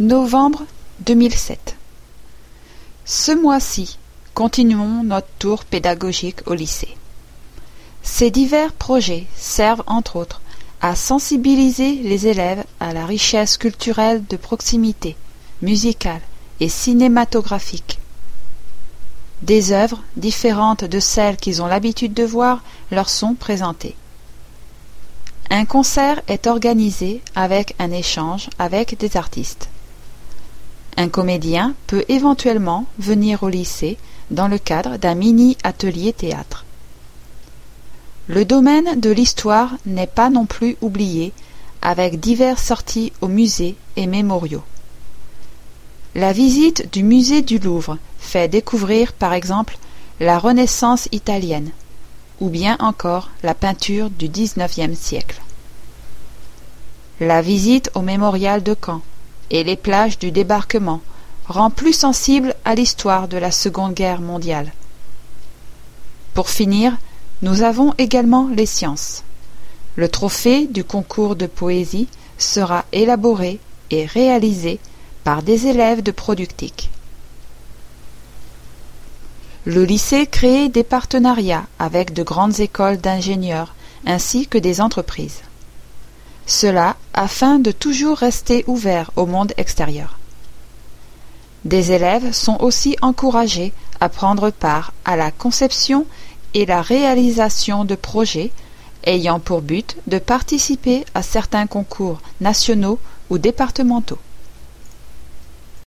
Novembre 2007 Ce mois-ci, continuons notre tour pédagogique au lycée. Ces divers projets servent entre autres à sensibiliser les élèves à la richesse culturelle de proximité, musicale et cinématographique. Des œuvres différentes de celles qu'ils ont l'habitude de voir leur sont présentées. Un concert est organisé avec un échange avec des artistes. Un comédien peut éventuellement venir au lycée dans le cadre d'un mini-atelier théâtre. Le domaine de l'histoire n'est pas non plus oublié avec diverses sorties aux musées et mémoriaux. La visite du musée du Louvre fait découvrir par exemple la Renaissance italienne ou bien encore la peinture du XIXe siècle. La visite au mémorial de Caen et les plages du débarquement rend plus sensible à l'histoire de la Seconde Guerre mondiale. Pour finir, nous avons également les sciences. Le trophée du concours de poésie sera élaboré et réalisé par des élèves de Productique. Le lycée crée des partenariats avec de grandes écoles d'ingénieurs ainsi que des entreprises. Cela afin de toujours rester ouvert au monde extérieur. Des élèves sont aussi encouragés à prendre part à la conception et la réalisation de projets ayant pour but de participer à certains concours nationaux ou départementaux.